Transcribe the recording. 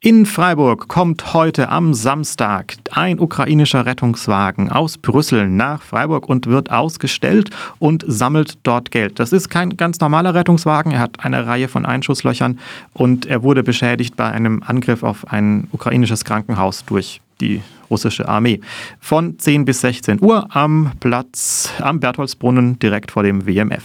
In Freiburg kommt heute am Samstag ein ukrainischer Rettungswagen aus Brüssel nach Freiburg und wird ausgestellt und sammelt dort Geld. Das ist kein ganz normaler Rettungswagen. Er hat eine Reihe von Einschusslöchern und er wurde beschädigt bei einem Angriff auf ein ukrainisches Krankenhaus durch die russische Armee. Von 10 bis 16 Uhr am Platz am Bertholdsbrunnen direkt vor dem WMF.